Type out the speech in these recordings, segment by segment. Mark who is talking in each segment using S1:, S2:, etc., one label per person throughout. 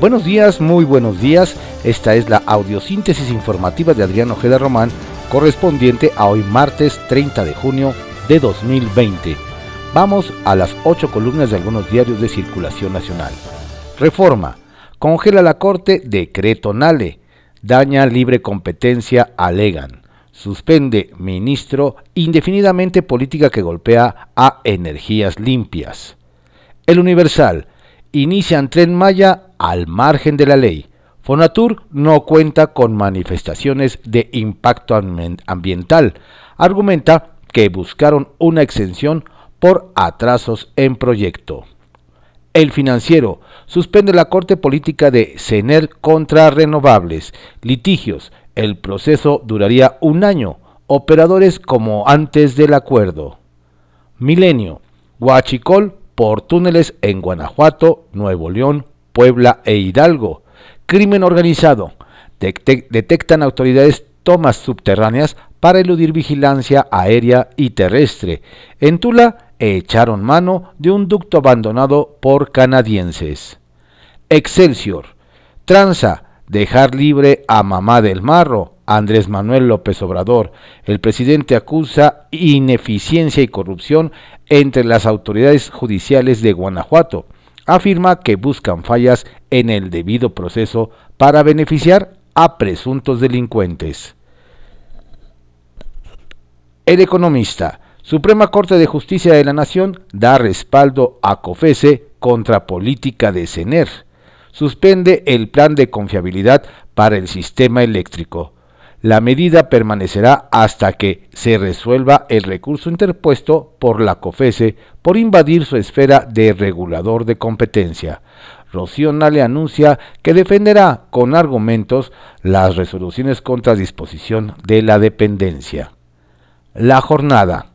S1: Buenos días, muy buenos días. Esta es la audiosíntesis informativa de Adrián Ojeda Román, correspondiente a hoy martes 30 de junio de 2020. Vamos a las ocho columnas de algunos diarios de circulación nacional. Reforma. Congela la Corte decreto Nale. Daña libre competencia, alegan. Suspende ministro indefinidamente política que golpea a energías limpias. El Universal. Inician tren Maya al margen de la ley. Fonatur no cuenta con manifestaciones de impacto ambiental. Argumenta que buscaron una exención por atrasos en proyecto. El financiero suspende la corte política de CENER contra renovables. Litigios. El proceso duraría un año. Operadores como antes del acuerdo. Milenio. Huachicol por túneles en Guanajuato, Nuevo León, Puebla e Hidalgo. Crimen organizado. detectan autoridades tomas subterráneas para eludir vigilancia aérea y terrestre. En Tula echaron mano de un ducto abandonado por canadienses. Excelsior. Tranza. Dejar libre a mamá del marro. Andrés Manuel López Obrador. El presidente acusa ineficiencia y corrupción entre las autoridades judiciales de Guanajuato afirma que buscan fallas en el debido proceso para beneficiar a presuntos delincuentes. El economista, Suprema Corte de Justicia de la Nación da respaldo a COFESE contra política de CENER. Suspende el plan de confiabilidad para el sistema eléctrico. La medida permanecerá hasta que se resuelva el recurso interpuesto por la COFESE por invadir su esfera de regulador de competencia. Rocío Nale anuncia que defenderá con argumentos las resoluciones contra disposición de la dependencia. La jornada.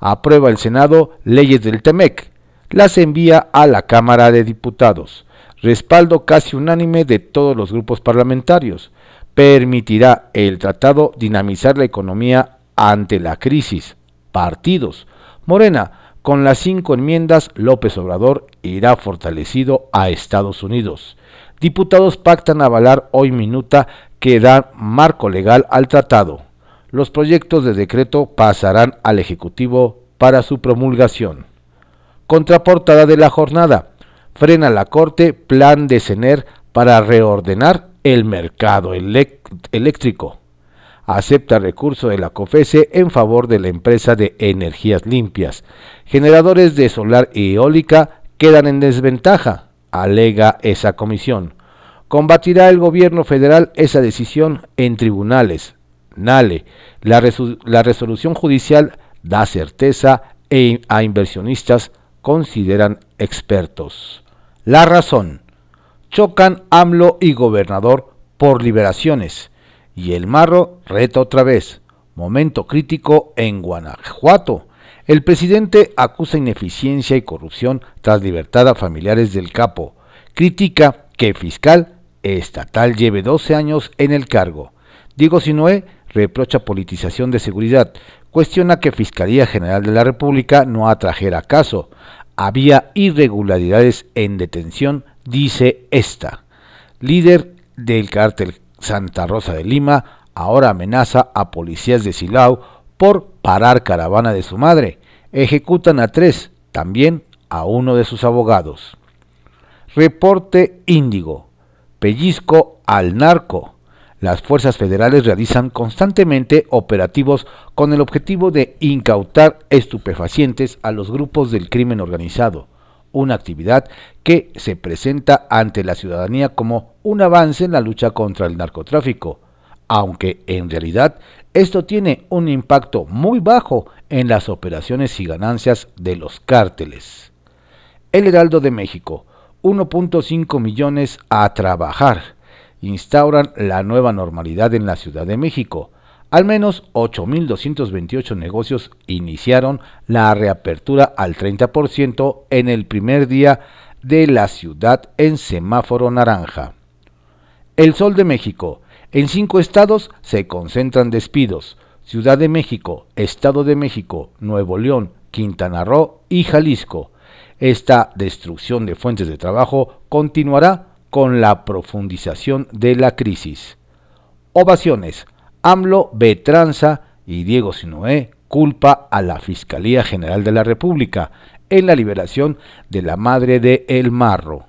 S1: Aprueba el Senado leyes del TEMEC. Las envía a la Cámara de Diputados. Respaldo casi unánime de todos los grupos parlamentarios permitirá el tratado dinamizar la economía ante la crisis. Partidos. Morena, con las cinco enmiendas, López Obrador irá fortalecido a Estados Unidos. Diputados pactan avalar hoy minuta que da marco legal al tratado. Los proyectos de decreto pasarán al Ejecutivo para su promulgación. Contraportada de la jornada. Frena la Corte plan de CENER para reordenar el mercado eléctrico. Acepta recurso de la COFESE en favor de la empresa de energías limpias. Generadores de solar y eólica quedan en desventaja, alega esa comisión. Combatirá el gobierno federal esa decisión en tribunales. NALE, la, resolución judicial da certeza e a inversionistas consideran expertos. La razón chocan AMLO y gobernador por liberaciones. Y el marro reta otra vez. Momento crítico en Guanajuato. El presidente acusa ineficiencia y corrupción tras libertad a familiares del capo. Critica que fiscal estatal lleve 12 años en el cargo. Diego Sinoé reprocha politización de seguridad. Cuestiona que Fiscalía General de la República no atrajera caso. Había irregularidades en detención dice esta. Líder del cártel Santa Rosa de Lima ahora amenaza a policías de Silao por parar caravana de su madre. Ejecutan a tres, también a uno de sus abogados. Reporte Índigo. Pellizco al narco. Las fuerzas federales realizan constantemente operativos con el objetivo de incautar estupefacientes a los grupos del crimen organizado una actividad que se presenta ante la ciudadanía como un avance en la lucha contra el narcotráfico, aunque en realidad esto tiene un impacto muy bajo en las operaciones y ganancias de los cárteles. El Heraldo de México, 1.5 millones a trabajar, instauran la nueva normalidad en la Ciudad de México, al menos 8.228 negocios iniciaron la reapertura al 30% en el primer día de la ciudad en semáforo naranja. El Sol de México. En cinco estados se concentran despidos. Ciudad de México, Estado de México, Nuevo León, Quintana Roo y Jalisco. Esta destrucción de fuentes de trabajo continuará con la profundización de la crisis. Ovaciones. AMLO, Betranza y Diego Sinoé culpa a la Fiscalía General de la República en la liberación de la madre de El Marro.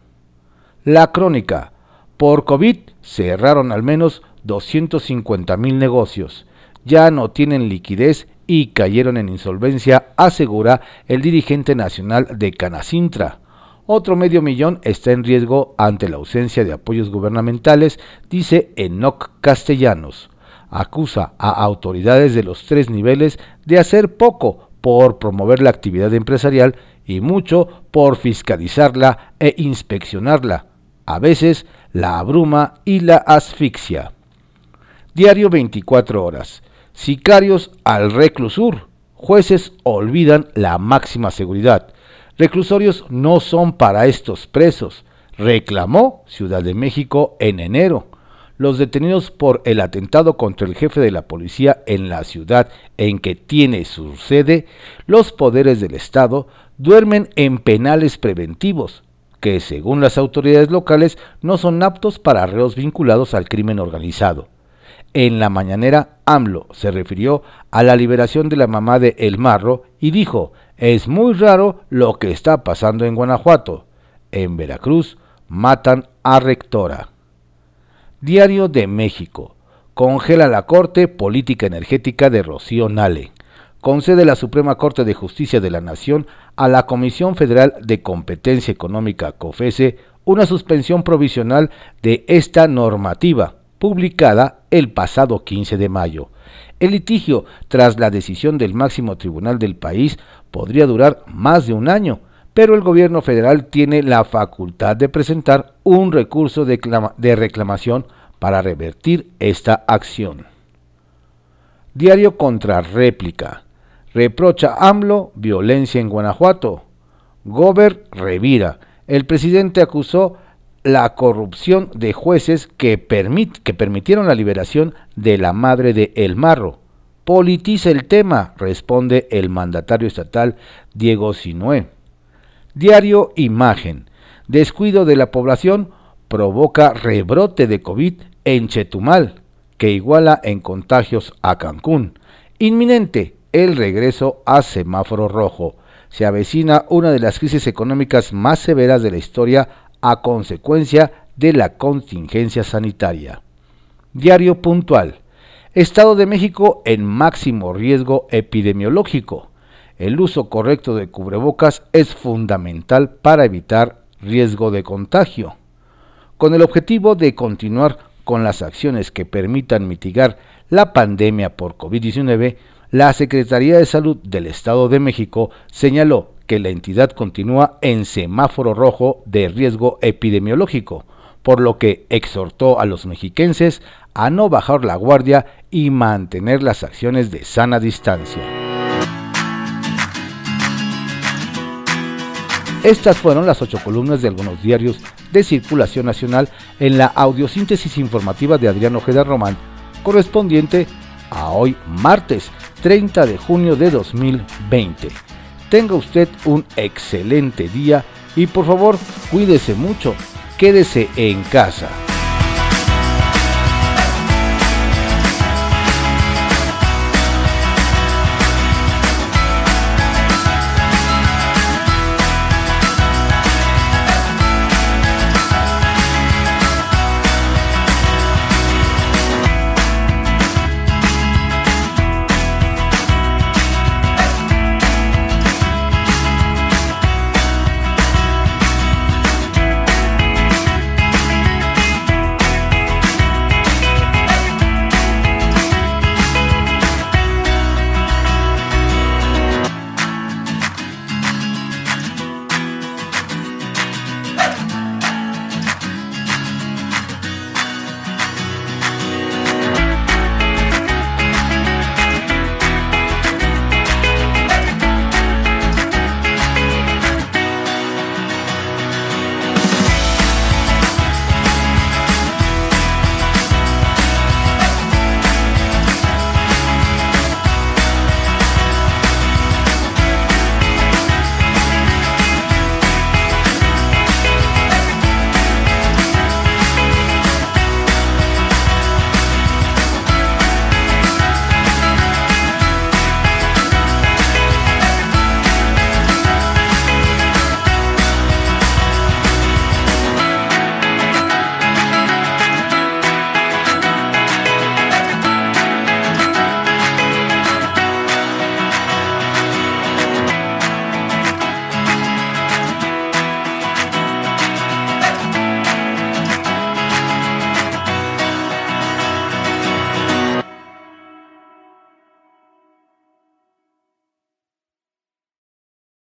S1: La crónica. Por COVID cerraron al menos 250 mil negocios. Ya no tienen liquidez y cayeron en insolvencia, asegura el dirigente nacional de Canacintra. Otro medio millón está en riesgo ante la ausencia de apoyos gubernamentales, dice Enoc Castellanos. Acusa a autoridades de los tres niveles de hacer poco por promover la actividad empresarial y mucho por fiscalizarla e inspeccionarla. A veces la abruma y la asfixia. Diario 24 horas. Sicarios al reclusur. Jueces olvidan la máxima seguridad. Reclusorios no son para estos presos, reclamó Ciudad de México en enero. Los detenidos por el atentado contra el jefe de la policía en la ciudad en que tiene su sede, los poderes del Estado duermen en penales preventivos, que según las autoridades locales no son aptos para reos vinculados al crimen organizado. En la mañanera, AMLO se refirió a la liberación de la mamá de El Marro y dijo, es muy raro lo que está pasando en Guanajuato. En Veracruz matan a rectora. Diario de México. Congela la Corte Política Energética de Rocío Nale. Concede la Suprema Corte de Justicia de la Nación a la Comisión Federal de Competencia Económica COFESE una suspensión provisional de esta normativa, publicada el pasado 15 de mayo. El litigio, tras la decisión del máximo tribunal del país, podría durar más de un año, pero el gobierno federal tiene la facultad de presentar un recurso de, reclamación para revertir esta acción. Diario contra réplica. Reprocha AMLO violencia en Guanajuato. Gober revira. El presidente acusó la corrupción de jueces que, que permitieron la liberación de la madre de El Marro. Politiza el tema, responde el mandatario estatal Diego Sinué. Diario Imagen. Descuido de la población provoca rebrote de COVID en Chetumal, que iguala en contagios a Cancún. Inminente el regreso a semáforo rojo. Se avecina una de las crisis económicas más severas de la historia a consecuencia de la contingencia sanitaria. Diario puntual. Estado de México en máximo riesgo epidemiológico. El uso correcto de cubrebocas es fundamental para evitar riesgo de contagio. Con el objetivo de continuar con las acciones que permitan mitigar la pandemia por COVID-19, la Secretaría de Salud del Estado de México señaló que la entidad continúa en semáforo rojo de riesgo epidemiológico, por lo que exhortó a los mexiquenses a no bajar la guardia y mantener las acciones de sana distancia. Estas fueron las ocho columnas de algunos diarios de circulación nacional en la audiosíntesis informativa de Adrián Ojeda Román, correspondiente a hoy martes 30 de junio de 2020. Tenga usted un excelente día y por favor cuídese mucho, quédese en casa.